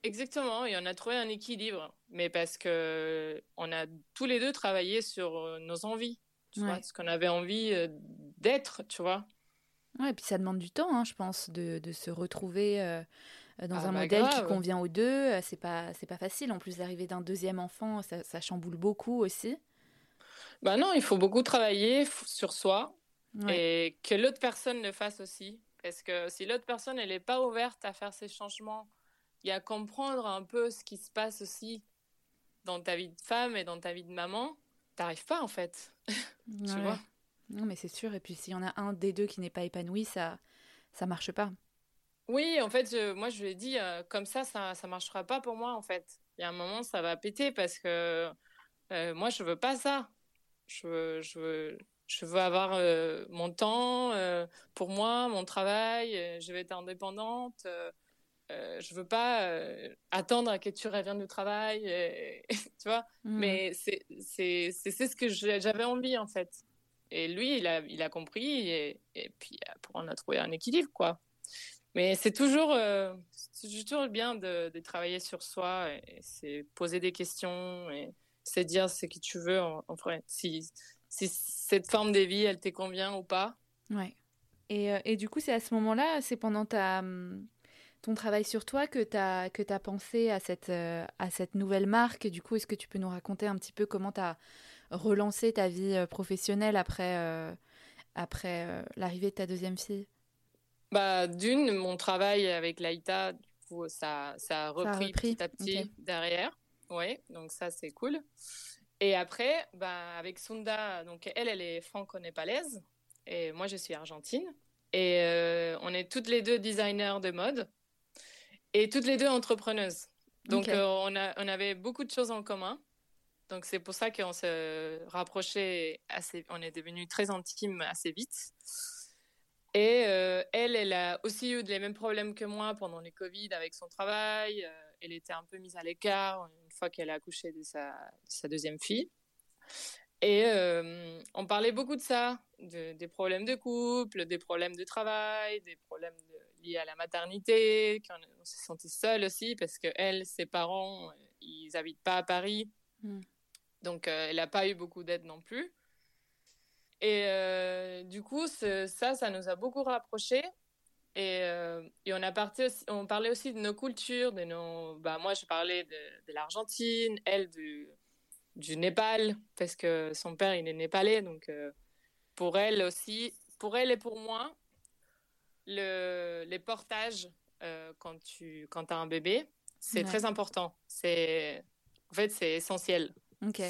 Exactement, et on a trouvé un équilibre, mais parce que on a tous les deux travaillé sur euh, nos envies, tu vois, ce qu'on avait envie euh, d'être, tu vois. Ouais, et puis ça demande du temps, hein, je pense, de, de se retrouver euh, dans ah un bah modèle qui convient aux deux. C'est pas c'est pas facile. En plus, l'arrivée d'un deuxième enfant, ça, ça, chamboule beaucoup aussi. Bah non, il faut beaucoup travailler sur soi, et que l'autre personne le fasse aussi. Parce que si l'autre personne, elle n'est pas ouverte à faire ces changements et à comprendre un peu ce qui se passe aussi dans ta vie de femme et dans ta vie de maman, t'arrives pas en fait. [LAUGHS] tu vois? Non, mais c'est sûr. Et puis s'il y en a un des deux qui n'est pas épanoui, ça ça marche pas. Oui, en fait, moi je lui ai dit euh, comme ça, ça ça marchera pas pour moi en fait. Il y a un moment, ça va péter parce que euh, moi je veux pas ça. Je je veux, je veux avoir euh, mon temps euh, pour moi, mon travail, euh, je vais être indépendante. je veux pas attendre que tu reviennes du travail, [LAUGHS] tu vois. Mmh. Mais c'est ce que j'avais envie en fait. Et lui, il a compris et, puis on a trouvé un équilibre quoi. Mais c'est toujours c'est toujours bien de, travailler sur soi et, c'est poser des questions et c'est dire ce que tu veux en, en. Si si cette forme de vie, elle te convient ou pas. Ouais. Et, euh, et du coup, c'est à ce moment-là, c'est pendant ta, hum, ton travail sur toi que tu as, as pensé à cette, euh, à cette nouvelle marque. Du coup, est-ce que tu peux nous raconter un petit peu comment tu as relancé ta vie euh, professionnelle après, après l'arrivée de ta deuxième fille? Bah, D'une, mon travail avec Laïta, du coup, ça, ça, a, repris petit à petit derrière. Oui, donc ça, c'est cool. Et après, bah, avec Sunda, donc elle, elle est franco-népalaise et moi, je suis argentine. Et euh, on est toutes les deux designers de mode et toutes les deux entrepreneuses. Donc, euh, on, a, on avait beaucoup de choses en commun. Donc, c'est pour ça qu'on se rapprochait assez, on est devenus très intimes assez vite. Et euh, elle, elle a aussi eu les mêmes problèmes que moi pendant les Covid avec son travail. elle était un peu mise à l'écart fois qu'elle a accouché de sa, deuxième fille. Et on parlait beaucoup de ça, des problèmes de couple, des problèmes de travail, des problèmes liés à la maternité, qu'on s'est senti seul aussi parce que elle, ses parents, ils habitent pas à Paris. Hmm. Donc, elle n'a pas eu beaucoup d'aide non plus. Et euh, du coup, ça, ça nous a beaucoup rapprochés. Et, euh, et on, a parti on parlait aussi de nos cultures, de nos... Bah, moi, je parlais de, de l'Argentine, elle du, du Népal, parce que son père, il est népalais. Donc, euh, pour elle aussi, pour elle et pour moi, le, les portages quand tu quand as un bébé, c'est très important. En fait, c'est essentiel. Ok.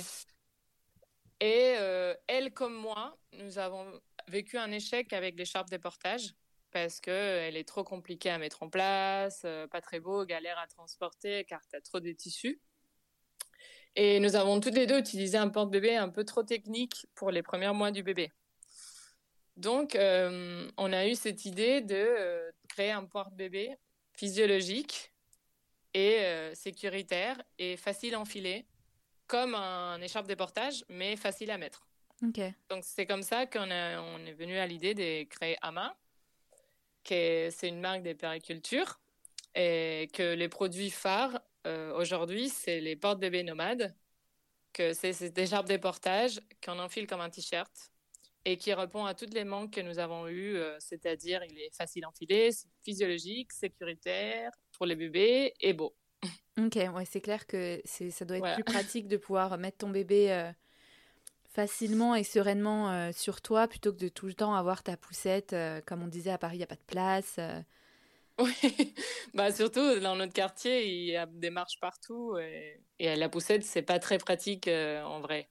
Et euh, elle comme moi, nous avons vécu un échec avec l'écharpe des portages parce qu'elle est trop compliquée à mettre en place, euh, pas très beau, galère à transporter car tu as trop de tissus. Et nous avons toutes les deux utilisé un porte-bébé un peu trop technique pour les premiers mois du bébé. Donc, euh, on a eu cette idée de créer un porte-bébé physiologique et sécuritaire et facile à enfiler comme un écharpe de portage, mais facile à mettre. Donc c'est comme ça qu'on on est venu à l'idée de créer Ama, qui c'est une marque des péricultures, et que les produits phares euh, aujourd'hui, c'est les porte-bébés nomades, que c'est cette écharpe de portage qu'on enfile comme un t-shirt et qui répond à toutes les manques que nous avons eues, euh, c'est-à-dire il est facile à enfiler, physiologique, sécuritaire pour les bébés et beau. Ok, ouais, c'est clair que ça doit être plus [LAUGHS] pratique de pouvoir mettre ton bébé euh, facilement et sereinement euh, sur toi plutôt que de tout le temps avoir ta poussette. Euh, comme on disait à Paris, il n'y a pas de place. Oui, [LAUGHS] bah surtout dans notre quartier, il y a des marches partout et, et la poussette, c'est pas très pratique en vrai.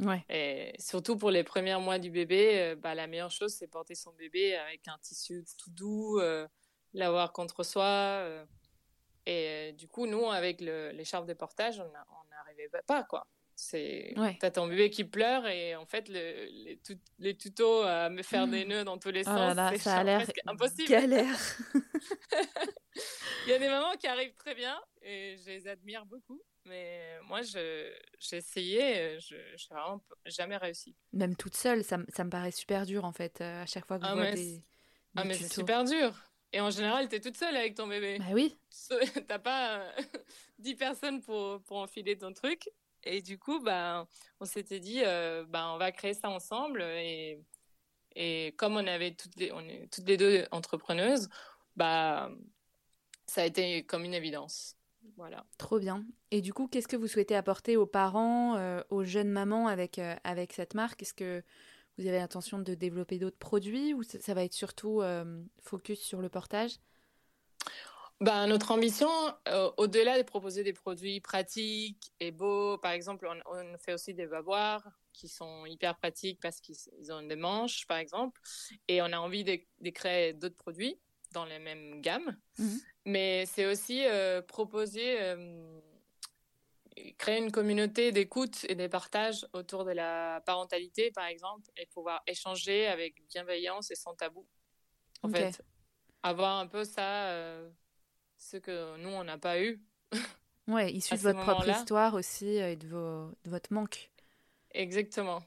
Ouais. Et surtout pour les premiers mois du bébé, bah, la meilleure chose, c'est porter son bébé avec un tissu tout doux, l'avoir contre soi. Et euh, du coup, nous, avec l'écharpe de portage, on n'arrivait pas, quoi. C'est, t'as ton bébé qui pleure et en fait, les, les, tutos à me faire des nœuds dans tous les oh sens, c'est ça a l'air impossible. Galère. [LAUGHS] Il y a des mamans qui arrivent très bien et je les admire beaucoup. Mais moi, j'ai essayé, je n'ai vraiment jamais réussi. Même toute seule, ça, ça, me paraît super dur en fait, euh, à chaque fois que je ah, vois des, des, Ah, mais c'est super dur. Et en général, tu es toute seule avec ton bébé. Bah oui. [LAUGHS] T'as pas 10 euh, [LAUGHS] personnes pour, pour enfiler ton truc. Et du coup, bah, on s'était dit, euh, bah, on va créer ça ensemble. Et, et comme on avait toutes les, on est toutes les deux entrepreneuses, bah, ça a été comme une évidence. Voilà. Trop bien. Et du coup, qu'est-ce que vous souhaitez apporter aux parents, euh, aux jeunes mamans avec, avec cette marque? Est-ce que vous avez l'intention de développer d'autres produits ou ça, va être surtout euh, focus sur le portage? Ben, notre ambition, euh, au-delà de proposer des produits pratiques et beaux, par exemple, on, fait aussi des bavoirs qui sont hyper pratiques parce qu'ils ont des manches, par exemple, et on a envie de, créer d'autres produits dans les mêmes gammes. Mhm. Mais c'est aussi euh, proposer créer une communauté d'écoute et de partage autour de la parentalité, par exemple, et pouvoir échanger avec bienveillance et sans tabou. En fait, avoir un peu ça, euh, ce que nous, on n'a pas eu. [LAUGHS] Ouais, issu de votre propre histoire aussi euh, et de, vos, de votre manque. Exactement.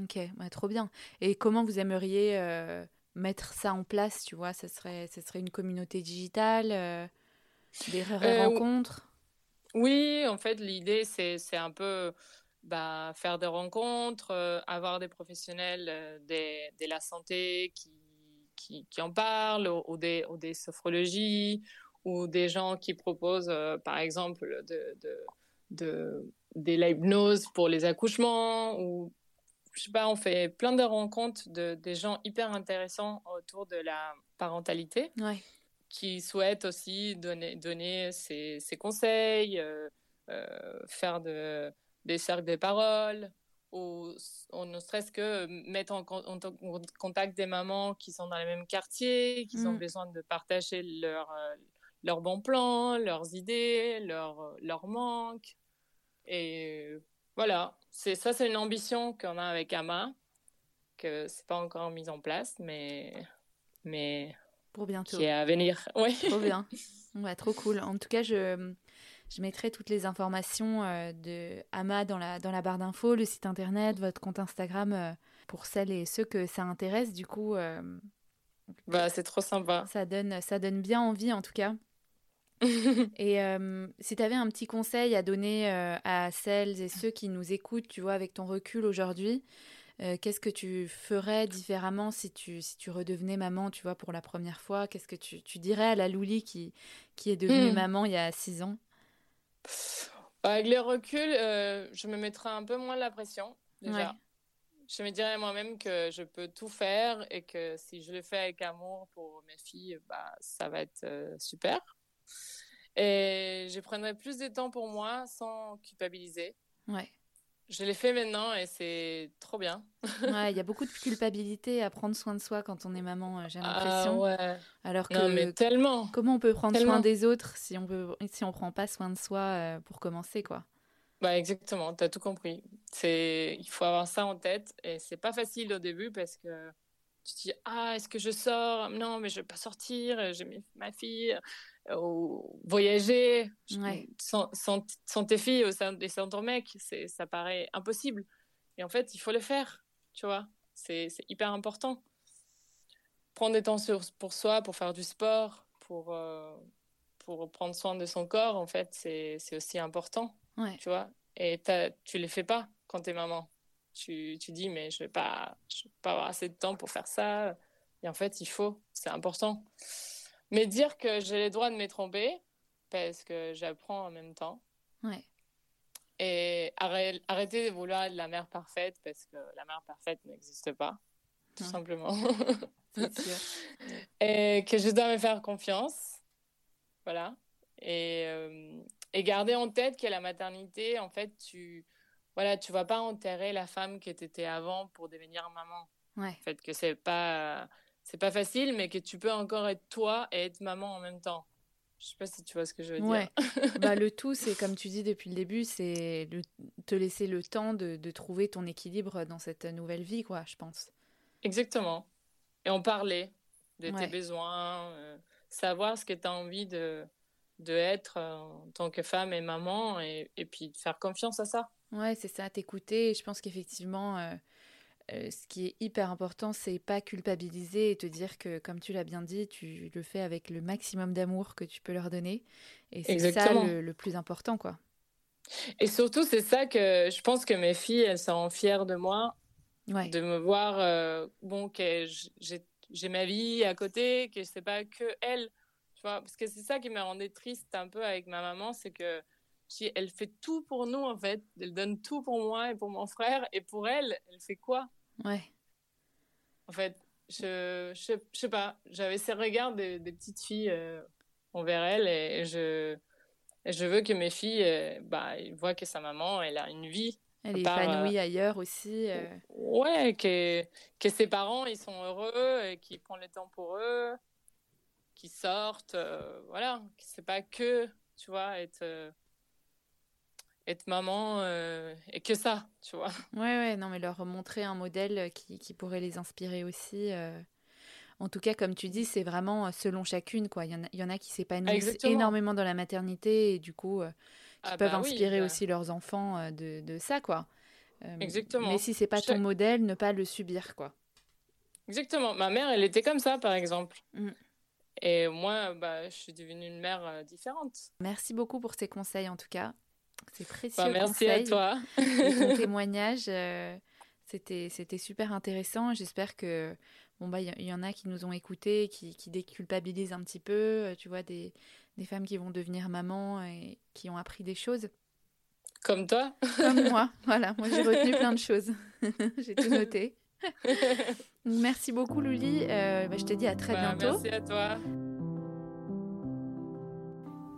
Ok, trop bien. Et comment vous aimeriez euh, mettre ça en place, tu vois? Ce serait, ce serait une communauté digitale, des rencontres oui, en fait, l'idée, c'est, c'est un peu bah, faire des rencontres, euh, avoir des professionnels euh, de, la santé qui, qui, en parlent, ou, des, sophrologies, ou des gens qui proposent, euh, par exemple, de, de l'hypnose pour les accouchements, ou je sais pas, on fait plein de rencontres de des gens hyper intéressants autour de la parentalité. Ouais qui souhaite aussi donner, donner ses, conseils, euh, euh, faire de, des cercles de parole, ou, ne serait-ce que mettre en, contact des mamans qui sont dans le même quartier, qui ont mm. besoin de partager leurs leur bons plans, leurs idées, leurs leur manques. Et voilà, c'est ça, c'est une ambition qu'on a avec Ama, que c'est pas encore mise en place, mais, mais pour bientôt. Qui est à venir, [LAUGHS] oui. Trop bien. Ouais, trop cool. En tout cas, je Je mettrai toutes les informations euh, de Ama dans la, dans la barre d'infos, le site internet, votre compte Instagram, euh, pour celles et ceux que ça intéresse. Du coup, bah, c'est trop sympa. Ça donne, ça donne bien envie, en tout cas. [LAUGHS] et si tu avais un petit conseil à donner à celles et ceux qui nous écoutent, tu vois, avec ton recul aujourd'hui, qu'est-ce que tu ferais différemment si tu, si tu redevenais maman, tu vois, pour la première fois? Qu'est-ce que tu, tu, dirais à la Louli qui, qui est devenue hmm. maman il y a six ans? Avec le recul, je me mettrais un peu moins la pression, déjà. Je me dirais moi-même que je peux tout faire et que si je le fais avec amour pour mes filles, bah, ça va être super. Et je prendrai plus de temps pour moi sans culpabiliser. Ouais. Je l'ai fait maintenant et c'est trop bien. ouais, il y a beaucoup de culpabilité à prendre soin de soi quand on est maman, euh, j'ai ah l'impression. Ah ouais. Alors que non, mais tellement. Comment on peut prendre soin des autres si on peut si on prend pas soin de soi euh, pour commencer quoi? Bah exactement, tu as tout compris. C'est il faut avoir ça en tête et c'est pas facile au début parce que tu te dis ah est-ce que je sors? Non, mais je vais pas sortir, j'ai ma fille voyager sans, sans, tes filles ou sans, sans ton mec, ça paraît impossible. Et en fait, il faut le faire, tu vois. C'est hyper important. Prendre des temps sur, pour soi, pour faire du sport, pour, euh, pour prendre soin de son corps, en fait, c'est aussi important, tu vois. Et tu les fais pas quand tu es maman. Tu, tu dis, mais je vais pas, je vais pas avoir assez de temps pour faire ça. Et en fait, il faut, c'est important. Mais dire que j'ai le droit de me tromper, parce que j'apprends en même temps. Ouais. Et arrêter de vouloir être la mère parfaite, parce que la mère parfaite n'existe pas, tout simplement. [LAUGHS] sûr. [LAUGHS] et que je dois me faire confiance. Voilà. Et, euh, et garder en tête que la maternité, en fait, tu voilà, tu vas pas enterrer la femme que tu étais avant pour devenir maman. Ouais. En fait, que c'est pas c'est pas facile, mais que tu peux encore être toi et être maman en même temps. Je sais pas si tu vois ce que je veux dire. [LAUGHS] bah, le tout, c'est comme tu dis depuis le début, c'est te laisser le temps de, de, trouver ton équilibre dans cette nouvelle vie, quoi, je pense. Exactement. Et en parler de tes besoins, euh, savoir ce que tu as envie de, de être euh, en tant que femme et maman, et, et puis faire confiance à ça. Ouais, c'est ça, t'écouter. Je pense qu'effectivement, euh, euh, ce qui est hyper important, c'est pas culpabiliser et te dire que, comme tu l'as bien dit, tu le fais avec le maximum d'amour que tu peux leur donner. Et c'est ça le, plus important, quoi. Et surtout, c'est ça que je pense que mes filles, elles sont fières de moi, de me voir, euh, bon, que j'ai ma vie à côté, que c'est pas que elle, tu vois, parce que c'est ça qui me rendait triste un peu avec ma maman, c'est que elle fait tout pour nous en fait. Elle donne tout pour moi et pour mon frère. Et pour elle, elle fait quoi? Ouais. En fait, je, je, sais pas. J'avais ces regards des, petites filles euh, envers elle et je, je veux que mes filles euh, bah, voient que sa maman, elle a une vie. Elle est épanouie euh, ailleurs aussi. Ouais, que, que ses parents, ils sont heureux et qu'ils prennent le temps pour eux, qu'ils sortent. voilà, c'est pas que, tu vois, être être maman euh, et que ça, tu vois. Ouais, ouais, non, mais leur montrer un modèle qui, qui pourrait les inspirer aussi. Euh. En tout cas, comme tu dis, c'est vraiment euh, selon chacune, quoi. Il y en a, il y en a qui s'épanouissent énormément dans la maternité et du coup, qui ah peuvent bah inspirer bah. aussi leurs enfants de, de ça, quoi. Exactement. Mais si c'est pas ton modèle, ne pas le subir, quoi. Exactement. Ma mère, elle était comme ça, par exemple. Mm. Et moi, bah, je suis devenue une mère différente. Merci beaucoup pour ces conseils, en tout cas. C'est précieux. Bah, merci à toi. ton [LAUGHS] témoignage, euh, c'était c'était super intéressant. J'espère que bon bah il y, en a qui nous ont écoutés, qui, qui déculpabilisent un petit peu. Euh, tu vois des, des femmes qui vont devenir maman et qui ont appris des choses. Comme toi. Comme [LAUGHS] moi. Voilà, moi j'ai retenu plein de choses. [LAUGHS] j'ai tout noté. merci beaucoup Luli. Euh, bah, je te dis à très bah, bientôt. Merci à toi.